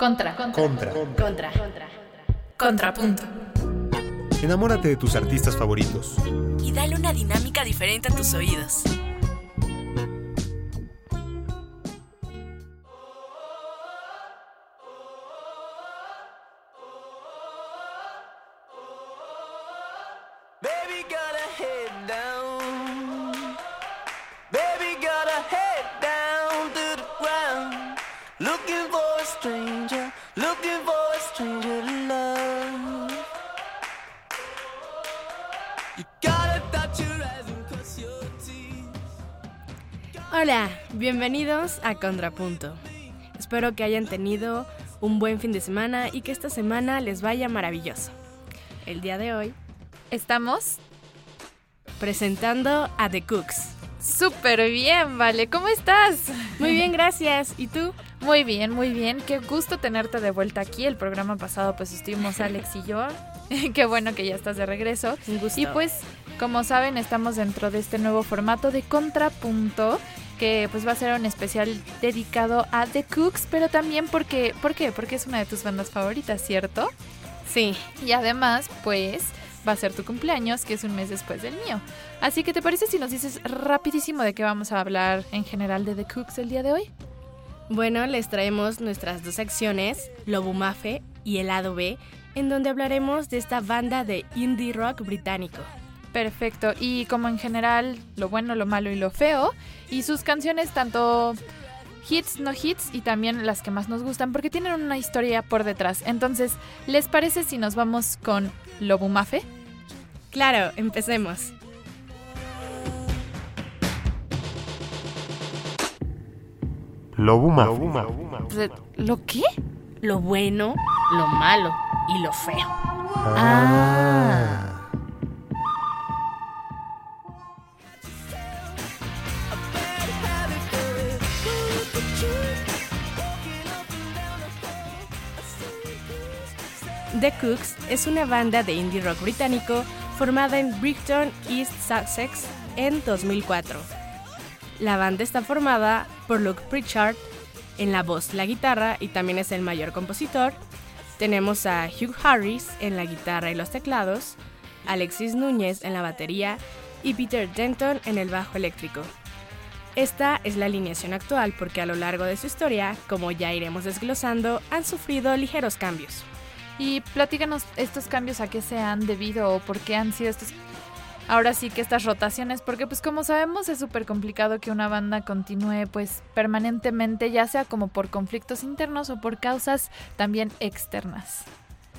Contra. Contra. Contra. Contrapunto. Enamórate de tus artistas favoritos. Y dale una dinámica diferente a tus oídos. Bienvenidos a Contrapunto. Espero que hayan tenido un buen fin de semana y que esta semana les vaya maravilloso. El día de hoy, Estamos presentando a The Cooks. súper bien, Vale. ¿Cómo estás? Muy bien, gracias. ¿Y tú? Muy bien, muy bien. Qué gusto tenerte de vuelta aquí. El programa pasado pues estuvimos Alex y yo. Qué bueno que ya estás de regreso. Un gusto. Y pues, como saben, estamos dentro de este nuevo formato de Contrapunto, que pues va a ser un especial dedicado a The Cooks, pero también porque, ¿por qué? Porque es una de tus bandas favoritas, ¿cierto? Sí, Y además, pues, va a ser tu cumpleaños, que es un mes después del mío. Así que, ¿te parece si nos dices rapidísimo de qué vamos a hablar en general de The Cooks el día de hoy? bueno, les traemos nuestras dos secciones, Lobo Mafe y El Lado B, en donde hablaremos de esta banda de indie rock británico. Perfecto. Y como en general, lo bueno, lo malo y lo feo. Y sus canciones, tanto hits, no hits, y también las que más nos gustan, porque tienen una historia por detrás. Entonces, ¿les parece si nos vamos con Lobumafe? Claro, empecemos. Lobuma. ¿Lo qué? Lo bueno, lo malo y lo feo. Ah. The Cooks es una banda de indie rock británico formada en Brighton, East Sussex en 2004. La banda está formada por Luke Pritchard en la voz, la guitarra y también es el mayor compositor. Tenemos a Hugh Harris en la guitarra y los teclados, Alexis Núñez en la batería y Peter Denton en el bajo eléctrico. Esta es la alineación actual porque a lo largo de su historia, como ya iremos desglosando, han sufrido ligeros cambios. Y platícanos estos cambios a qué se han debido o por qué han sido estos. Ahora sí que estas rotaciones, porque pues como sabemos es súper complicado que una banda continúe pues permanentemente, ya sea como por conflictos internos o por causas también externas.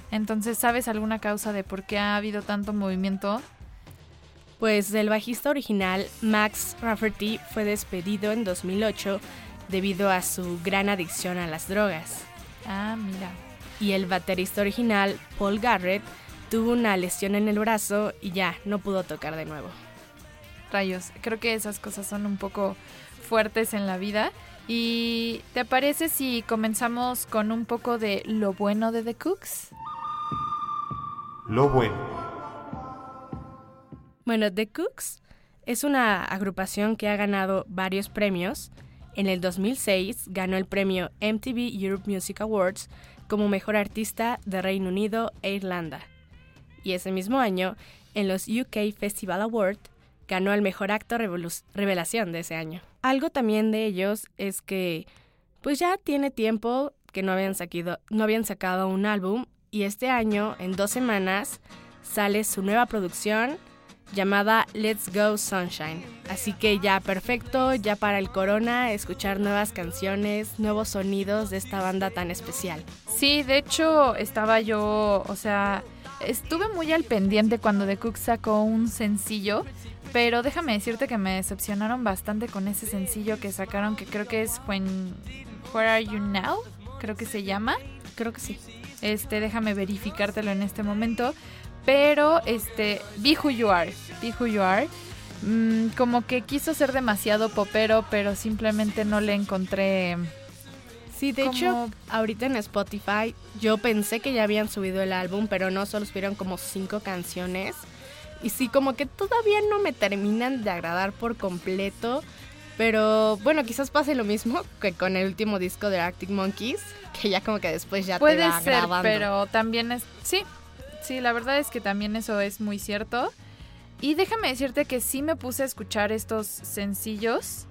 Entonces, ¿sabes alguna causa de por qué ha habido tanto movimiento? Pues el bajista original Max Rafferty fue despedido en 2008 debido a su gran adicción a las drogas. Ah, mira. Y el baterista original Paul Garrett tuvo una lesión en el brazo y ya no pudo tocar de nuevo. Rayos, creo que esas cosas son un poco fuertes en la vida. ¿Y te parece si comenzamos con un poco de lo bueno de The Cooks? Lo bueno. Bueno, The Cooks es una agrupación que ha ganado varios premios. En el 2006 ganó el premio MTV Europe Music Awards como mejor artista de Reino Unido e Irlanda. Y ese mismo año, en los UK Festival Awards, ganó el mejor acto revelación de ese año. Algo también de ellos es que pues ya tiene tiempo que no habían, no habían sacado un álbum y este año, en dos semanas, sale su nueva producción llamada Let's Go Sunshine. Así que ya perfecto, ya para el corona, escuchar nuevas canciones, nuevos sonidos de esta banda tan especial. Sí, de hecho estaba yo, o sea, estuve muy al pendiente cuando The Cook sacó un sencillo, pero déjame decirte que me decepcionaron bastante con ese sencillo que sacaron, que creo que es When, Where Are You Now, creo que se llama. Creo que sí. Este, déjame verificártelo en este momento. Pero, este, Be Who You Are. Be Who You Are. mm, como que quiso ser demasiado popero, pero simplemente no le encontré. Sí, de Como- hecho, ahorita en Spotify yo pensé que ya habían subido el álbum, pero no, solo subieron como cinco canciones. Y sí, como que todavía no me terminan de agradar por completo, Pero bueno, quizás pase lo mismo que con el último disco de Arctic Monkeys, que ya como que después ya Puede te va ser, grabando. pero también es... Sí, sí, la verdad es que también eso es muy cierto. Y déjame decirte que sí me puse a escuchar estos sencillos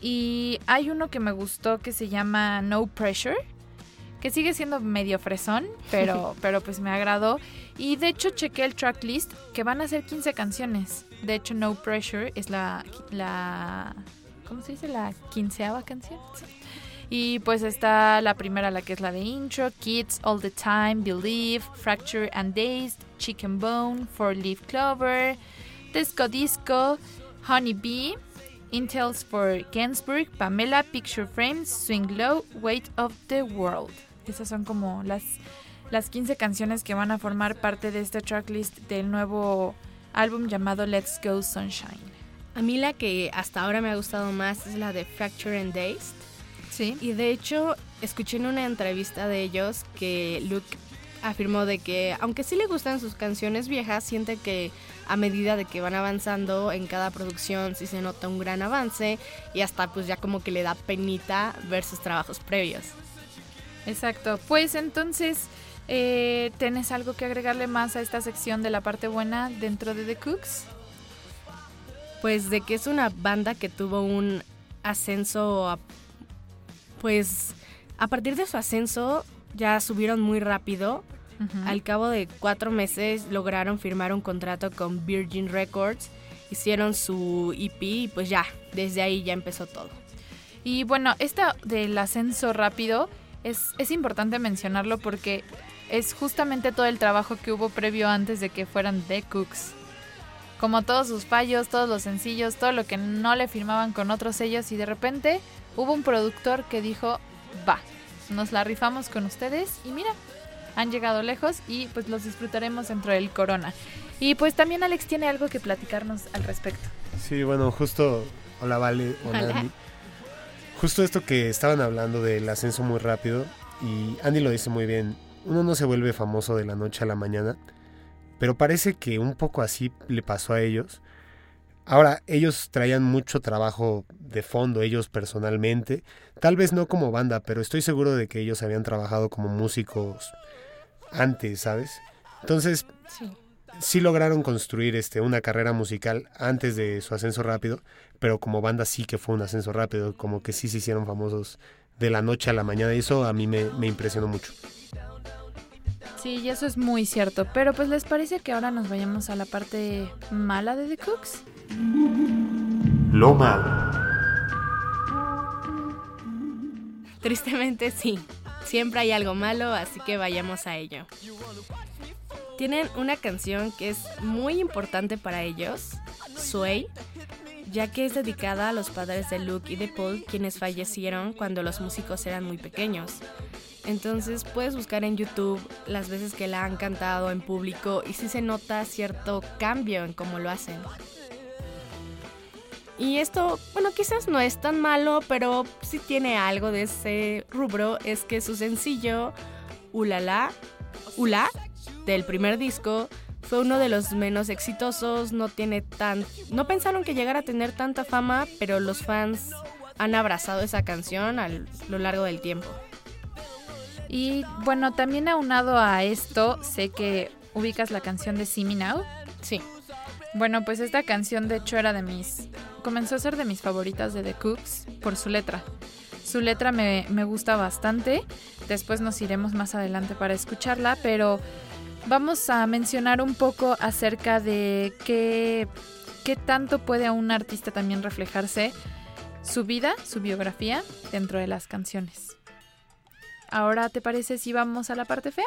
y hay uno que me gustó que se llama No Pressure, que sigue siendo medio fresón, pero, pero pues me agradó. Y de hecho chequé el tracklist, que van a ser 15 canciones. De hecho No Pressure es la... la ¿Cómo se dice? La quinceava canción. Sí. Y pues está la primera, la que es la de intro, Kids All the Time, Believe, Fracture and Dazed, Chicken Bone, Four Leaf Clover, Disco Disco, Honey Bee, Intels for Gainsbourg, Pamela, Picture Frames, Swing Low, Weight of the World. Esas son como las, las 15 canciones que van a formar parte de este tracklist del nuevo álbum llamado Let's Go Sunshine. A mí la que hasta ahora me ha gustado más es la de Fracture and Dazed. Sí. Y de hecho, escuché en una entrevista de ellos que Luke afirmó de que, aunque sí le gustan sus canciones viejas, siente que a medida de que van avanzando en cada producción sí se nota un gran avance y hasta pues ya como que le da penita ver sus trabajos previos. Exacto. Pues entonces, eh, ¿tienes algo que agregarle más a esta sección de la parte buena dentro de The Cooks? Pues de que es una banda que tuvo un ascenso, pues a partir de su ascenso ya subieron muy rápido. Al cabo de cuatro meses lograron firmar un contrato con Virgin Records, hicieron su EP y pues ya, desde ahí ya empezó todo. Y bueno, esta del ascenso rápido es, es importante mencionarlo porque es justamente todo el trabajo que hubo previo antes de que fueran The Cooks. Como todos sus fallos, todos los sencillos, todo lo que no le firmaban con otros sellos y de repente hubo un productor que dijo, va, nos la rifamos con ustedes y mira, han llegado lejos y pues los disfrutaremos dentro del Corona. Y pues también Alex tiene algo que platicarnos al respecto. Sí, bueno, justo. Hola, Vale. Hola, Hola. Andy. Justo esto que estaban hablando del ascenso muy rápido, y Andy lo dice muy bien: uno no se vuelve famoso de la noche a la mañana, pero parece que un poco así le pasó a ellos. Ahora, ellos traían mucho trabajo de fondo, ellos personalmente, tal vez no como banda, pero estoy seguro de que ellos habían trabajado como músicos antes, ¿sabes? Entonces, Sí. sí lograron construir este, una carrera musical antes de su ascenso rápido, pero como banda sí que fue un ascenso rápido, como que sí se hicieron famosos de la noche a la mañana y eso a mí me, me impresionó mucho. Sí, y eso es muy cierto. Pero pues les parece que ahora nos vayamos a la parte mala de The Cooks. Lo malo. Tristemente sí, siempre hay algo malo, así que vayamos a ello. Tienen una canción que es muy importante para ellos, Sway, ya que es dedicada a los padres de Luke y de Paul, quienes fallecieron cuando los músicos eran muy pequeños. Entonces puedes buscar en YouTube las veces que la han cantado en público y sí se nota cierto cambio en cómo lo hacen. Y esto, bueno, quizás no es tan malo, pero sí tiene algo de ese rubro, es que su sencillo Ulala, Ula, del primer disco, fue uno de los menos exitosos, no tiene tan no pensaron que llegara a tener tanta fama, pero los fans han abrazado esa canción a lo largo del tiempo. Y bueno, también aunado a esto, sé que ubicas la canción de See Me Now. Sí. Bueno, pues esta canción de hecho era de mis... Comenzó a ser de mis favoritas de The Cooks por su letra. Su letra me, me gusta bastante. Después nos iremos más adelante para escucharla, pero vamos a mencionar un poco acerca de qué, qué tanto puede a un artista también reflejarse su vida, su biografía dentro de las canciones. Ahora, ¿te parece si vamos a la parte fea?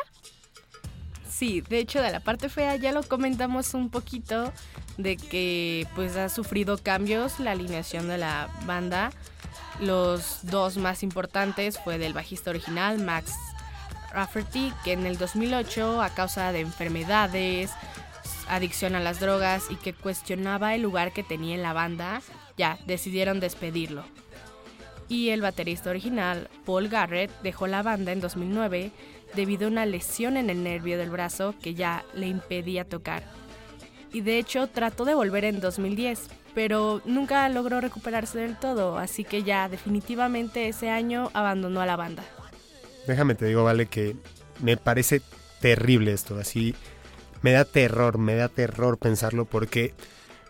Sí, de hecho de la parte fea ya lo comentamos un poquito de que pues ha sufrido cambios la alineación de la banda. Los dos más importantes fue del bajista original Max Rafferty, que en el 2008 a causa de enfermedades, adicción a las drogas y que cuestionaba el lugar que tenía en la banda, ya decidieron despedirlo. Y el baterista original, Paul Garrett, dejó la banda en 2009 debido a una lesión en el nervio del brazo que ya le impedía tocar. y de hecho trató de volver en 2010, pero nunca logró recuperarse del todo, así que ya definitivamente ese año abandonó la banda. Déjame te digo, vale, que me parece terrible esto, así me da terror, me da terror pensarlo porque,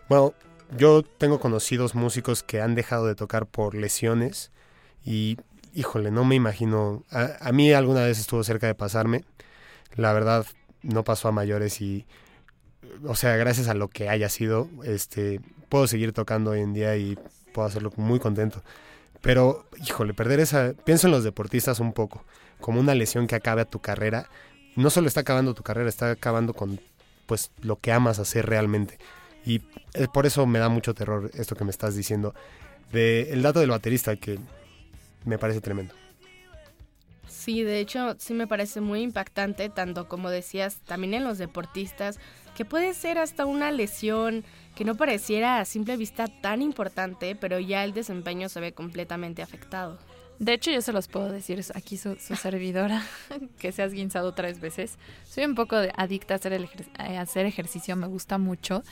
bueno, yo tengo conocidos músicos que han dejado de tocar por lesiones y, híjole, no me imagino, a, mí alguna vez estuvo cerca de pasarme, la verdad no pasó a mayores y, o sea, gracias a lo que haya sido, este, puedo seguir tocando hoy en día y puedo hacerlo muy contento. Pero, híjole, perder esa, pienso en los deportistas un poco, como una lesión que acabe a tu carrera. No solo está acabando tu carrera, está acabando con pues lo que amas hacer realmente. Y es por eso me da mucho terror esto que me estás diciendo. De el dato del baterista que me parece tremendo. Sí, de hecho, sí me parece muy impactante, tanto como decías, también en los deportistas, que puede ser hasta una lesión que no pareciera a simple vista tan importante, pero ya el desempeño se ve completamente afectado. De hecho, yo se los puedo decir aquí su, su servidora, que se ha esguinzado tres veces. Soy un poco adicta a hacer, el ejer- a hacer ejercicio, me gusta mucho.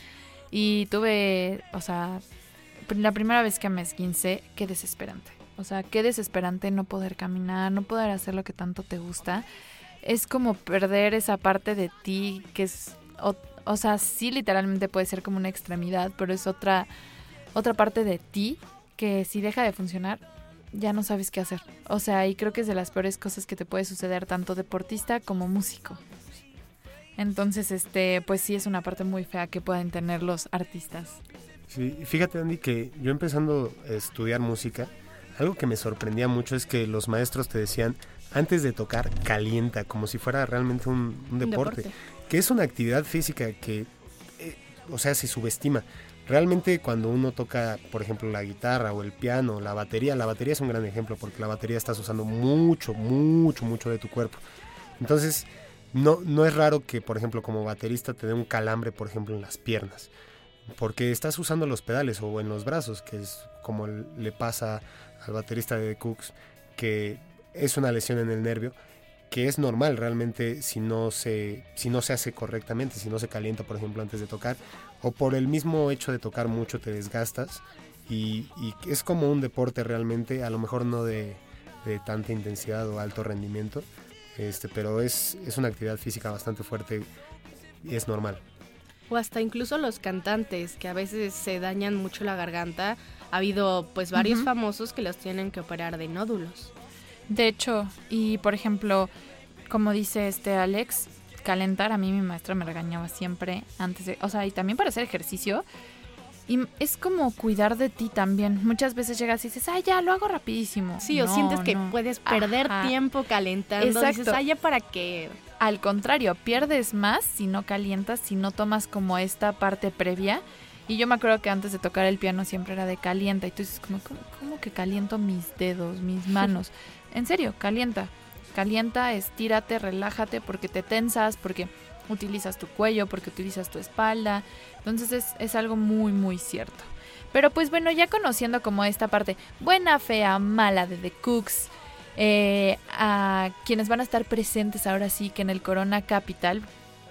Y tuve, o sea, la primera vez que me esguincé, qué desesperante. O sea, qué desesperante no poder caminar, no poder hacer lo que tanto te gusta. Es como perder esa parte de ti que es, o, o sea, sí literalmente puede ser como una extremidad, pero es otra, otra parte de ti que si deja de funcionar, ya no sabes qué hacer. O sea, y creo que es de las peores cosas que te puede suceder tanto deportista como músico. Entonces, este, pues sí es una parte muy fea que pueden tener los artistas. Sí, fíjate Andy que yo empezando a estudiar música, algo que me sorprendía mucho es que los maestros te decían antes de tocar calienta, como si fuera realmente un, un deporte, que es una actividad física que, eh, o sea, se subestima. Realmente cuando uno toca, por ejemplo, la guitarra o el piano, la batería, la batería es un gran ejemplo porque la batería estás usando mucho, mucho, mucho de tu cuerpo. Entonces, no, no es raro que, por ejemplo, como baterista te dé un calambre, por ejemplo, en las piernas porque estás usando los pedales o en los brazos, que es como le pasa al baterista de The Cooks, que es una lesión en el nervio, que es normal realmente si no se si no se hace correctamente, si no se calienta, por ejemplo, antes de tocar, o por el mismo hecho de tocar mucho te desgastas y, y es como un deporte realmente, a lo mejor no de, de tanta intensidad o alto rendimiento, este, pero es, es una actividad física bastante fuerte y es normal. O hasta incluso los cantantes, que a veces se dañan mucho la garganta. Ha habido pues varios famosos que los tienen que operar de nódulos. De hecho, y por ejemplo, como dice este Alex, calentar, a mí mi maestra me regañaba siempre antes de, o sea, y también para hacer ejercicio. Y es como cuidar de ti también. Muchas veces llegas y dices, ay, ya, lo hago rapidísimo. Sí, o sientes que no. puedes perder Ajá. tiempo calentando. Dices, Exacto. ay, ya para qué. Al contrario, pierdes más si no calientas, si no tomas como esta parte previa. Y yo me acuerdo que antes de tocar el piano siempre era de calienta. Y tú dices, como, ¿cómo, cómo que caliento mis dedos, mis manos? en serio, calienta. Calienta, estírate, relájate porque te tensas, porque utilizas tu cuello, porque utilizas tu espalda. Entonces es, es algo muy, muy cierto. Pero pues bueno, ya conociendo como esta parte buena, fea, mala de The Cooks, eh, a quienes van a estar presentes ahora sí que en el Corona Capital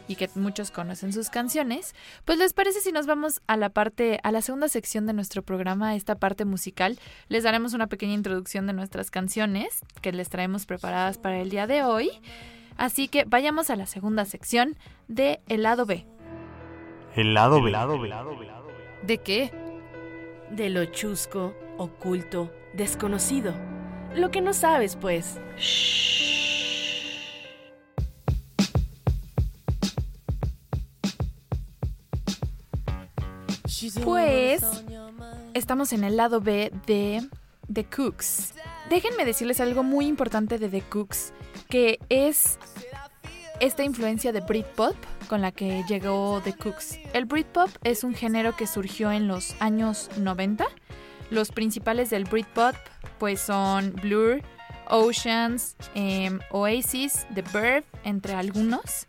y que muchos conocen sus canciones, pues les parece si nos vamos a la parte, a la segunda sección de nuestro programa, esta parte musical, les daremos una pequeña introducción de nuestras canciones que les traemos preparadas para el día de hoy. Así que vayamos a la segunda sección de El lado B. El lado B. ¿De qué? De lo chusco, oculto, desconocido. Lo que no sabes, pues. Pues estamos en el lado B de The Cooks. Déjenme decirles algo muy importante de The Cooks, que es esta influencia de Britpop con la que llegó The Cooks. El Britpop es un género que surgió en los años 90. Los principales del Britpop pues son Blur, Oceans, em, Oasis, The Verve, entre algunos.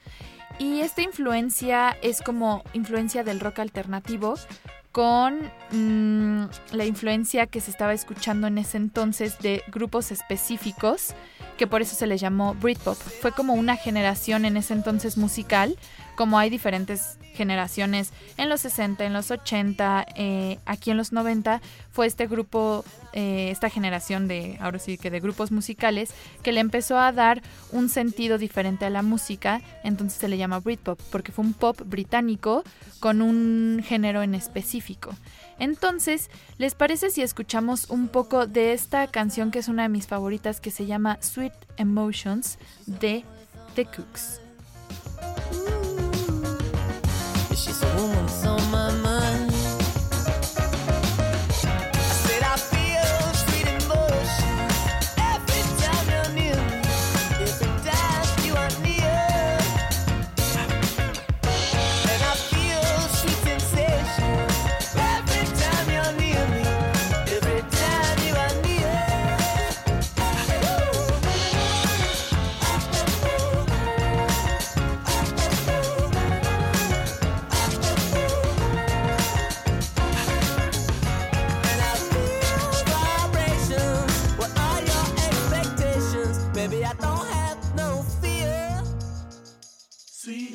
Y esta influencia es como influencia del rock alternativo con mm, la influencia que se estaba escuchando en ese entonces de grupos específicos, que por eso se les llamó Britpop. Fue como una generación en ese entonces musical como hay diferentes generaciones en los 60, en los 80, eh, aquí en los 90, fue este grupo, eh, esta generación de, ahora sí que de grupos musicales, que le empezó a dar un sentido diferente a la música, entonces se le llama Britpop, porque fue un pop británico con un género en específico. Entonces, ¿les parece si escuchamos un poco de esta canción que es una de mis favoritas que se llama Sweet Emotions de The Cooks? o mundo são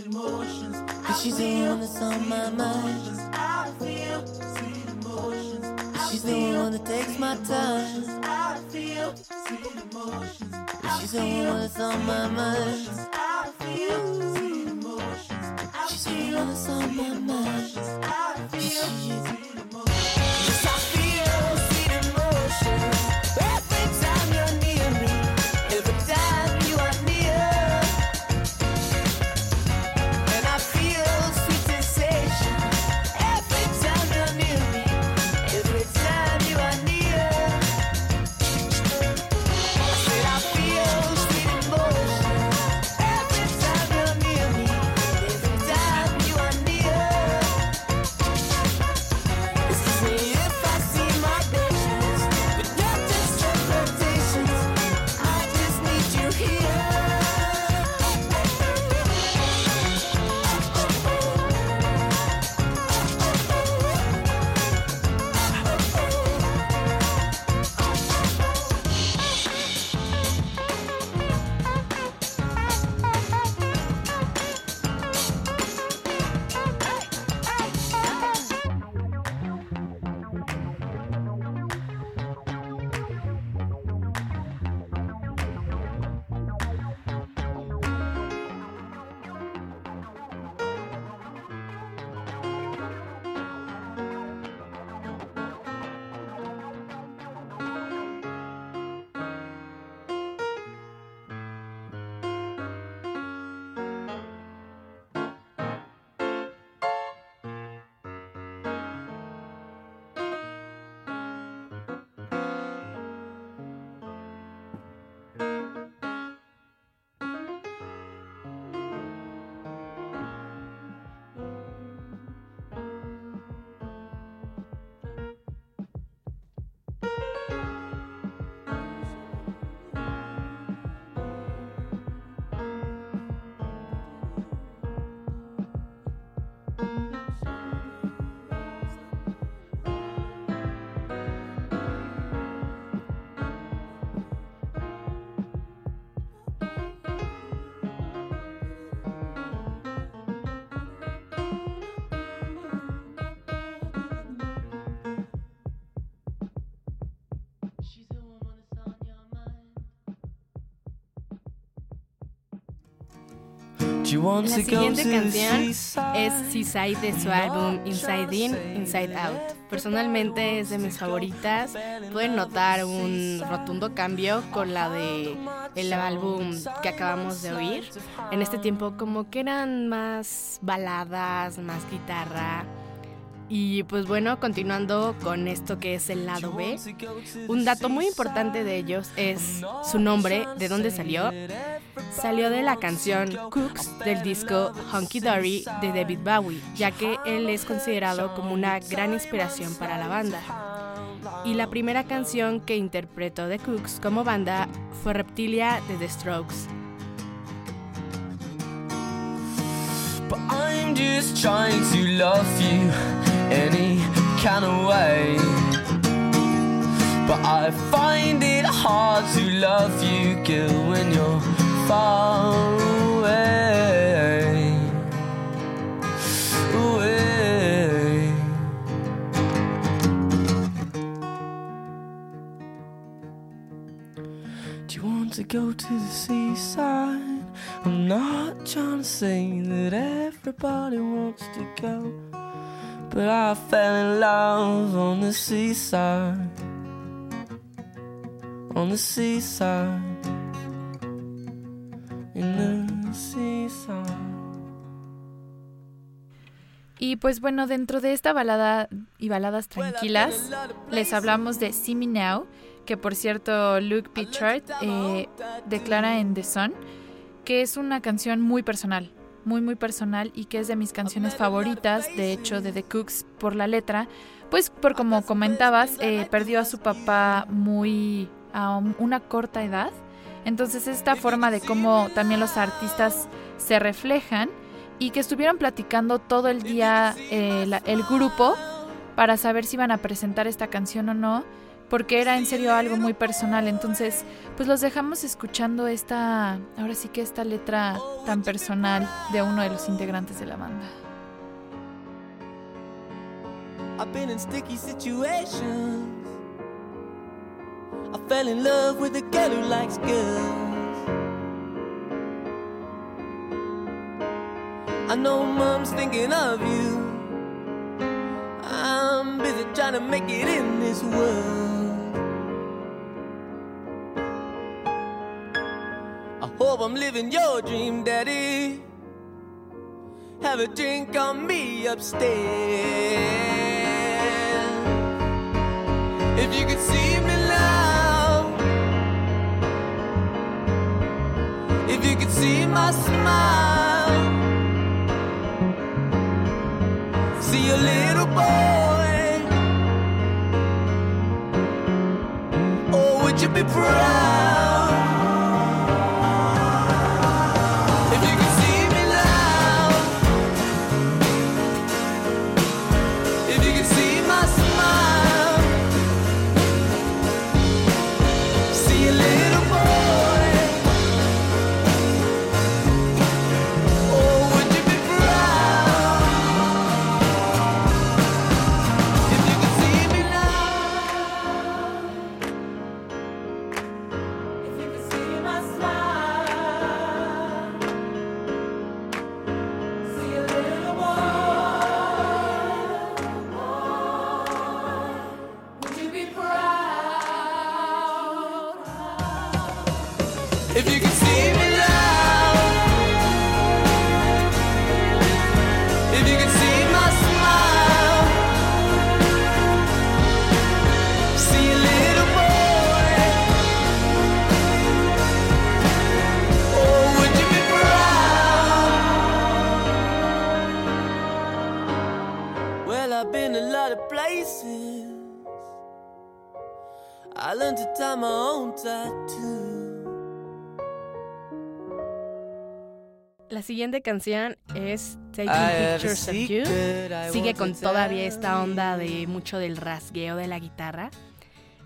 emotions. Cause she's the one that's on my mind. I feel sweet emotions. She's the one that takes my time. I feel sweet emotions. She's the one that's on my mind. I feel sweet emotions. She's the one that's on my mind. La siguiente canción es Seaside de su álbum Inside In, Inside Out. Personalmente es de mis favoritas. Pueden notar un rotundo cambio con la de el álbum que acabamos de oír. En este tiempo como que eran más baladas, más guitarra. Y pues bueno, continuando con esto que es el lado B, un dato muy importante de ellos es su nombre, de dónde salió. Salió de la canción Cooks del disco Hunky Dory de David Bowie, ya que él es considerado como una gran inspiración para la banda. Y la primera canción que interpretó The Cooks como banda fue Reptilia de The Strokes. I'm just trying to love you any kind of way. But I find it hard to love you, girl, when you're far away. away. Do you want to go to the seaside? I'm not trying to say that everybody wants to go, but I fell in love on the seaside. On the seaside. In the seaside. Y pues bueno, dentro de esta balada y baladas tranquilas, les hablamos de See Me Now, que por cierto Luke Pichard eh, declara en The Sun que es una canción muy personal, muy muy personal y que es de mis canciones favoritas, de hecho de The Cooks por la letra, pues por como comentabas, eh, perdió a su papá muy a una corta edad, entonces esta forma de cómo también los artistas se reflejan y que estuvieron platicando todo el día eh, la- el grupo para saber si iban a presentar esta canción o no, porque era en serio algo muy personal. Entonces, pues los dejamos escuchando esta, ahora sí que esta letra tan personal de uno de los integrantes de la banda. I've been in sticky situations. I fell in love with a girl who likes girls. I know mom's thinking of you. I'm busy trying to make it in this world. Hope I'm living your dream, Daddy. Have a drink on me upstairs. If you could see me now, if you could see my smile, see a little boy. Oh, would you be proud? I learned to tie my own tattoo. La siguiente canción es Taking I have a Pictures of You. Sigue con to todavía esta onda de mucho del rasgueo de la guitarra.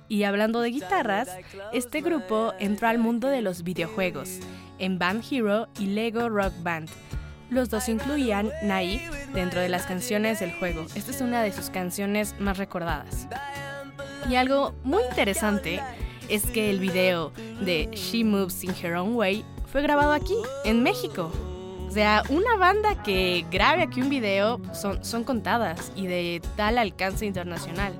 Y hablando de guitarras, este grupo entró al mundo de los videojuegos en Band Hero y Lego Rock Band. Los dos incluían Naive dentro de las canciones del juego. Esta es una de sus canciones más recordadas. Y algo muy interesante es que el video de She Moves in Her Own Way fue grabado aquí, en México. O sea, una banda que grabe aquí un video son, son contadas y de tal alcance internacional.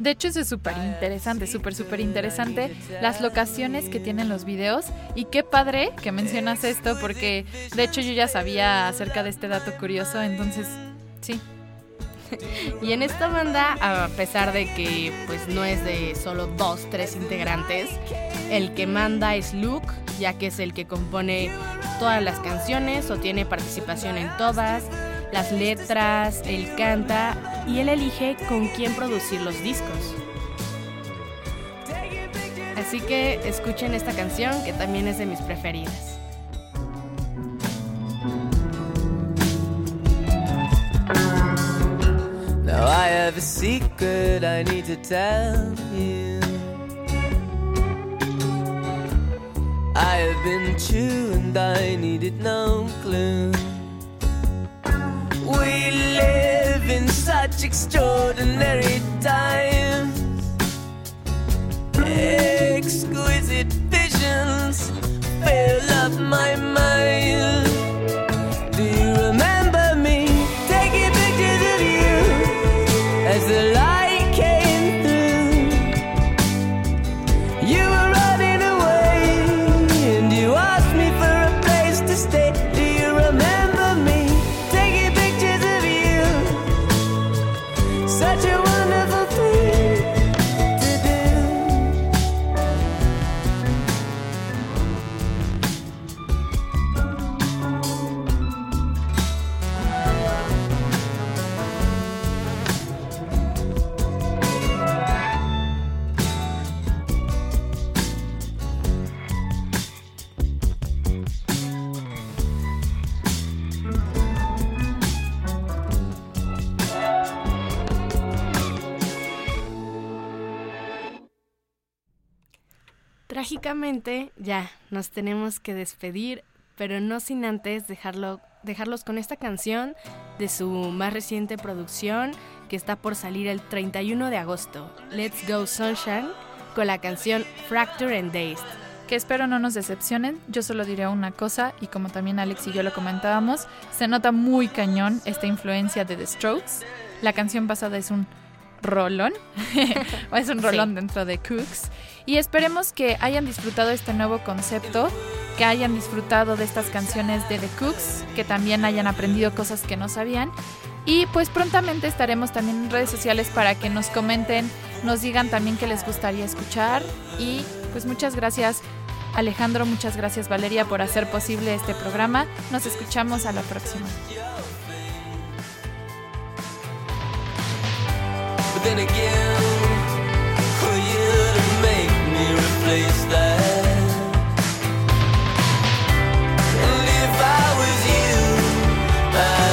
De hecho, eso es súper interesante, súper, súper interesante las locaciones que tienen los videos. Y qué padre que mencionas esto, porque de hecho yo ya sabía acerca de este dato curioso, entonces sí. Y en esta banda, a pesar de que pues no es de solo dos, tres integrantes, el que manda es Luke, ya que es el que compone todas las canciones o tiene participación en todas, las letras, él canta y él elige con quién producir los discos. Así que escuchen esta canción que también es de mis preferidas. Have a secret I need to tell you. I have been true and I needed no clue. We live in such extraordinary times, exquisite visions fill up my mind. Trágicamente, ya, nos tenemos que despedir, pero no sin antes dejarlo, dejarlos con esta canción de su más reciente producción que está por salir el 31 de agosto, Let's Go Sunshine, con la canción Fracture and Dazed. Que espero no nos decepcionen. Yo solo diré una cosa, y como también Alex y yo lo comentábamos, se nota muy cañón esta influencia de The Strokes. La canción pasada es un rolón, es un rolón Sí. dentro de Cooks. Y esperemos que hayan disfrutado este nuevo concepto, que hayan disfrutado de estas canciones de The Cooks, que también hayan aprendido cosas que no sabían. Y pues prontamente estaremos también en redes sociales para que nos comenten, nos digan también qué les gustaría escuchar. Y pues muchas gracias Alejandro, muchas gracias Valeria por hacer posible este programa. Nos escuchamos a la próxima. Then again, for you to make me replace that. And if I was you, I'd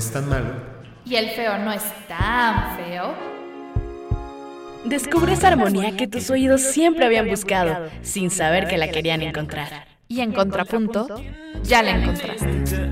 es tan malo Y el feo no es tan feo. Descubre esa armonía que tus oídos siempre habían buscado, sin saber que la querían encontrar. Y en contrapunto, ya la encontraste.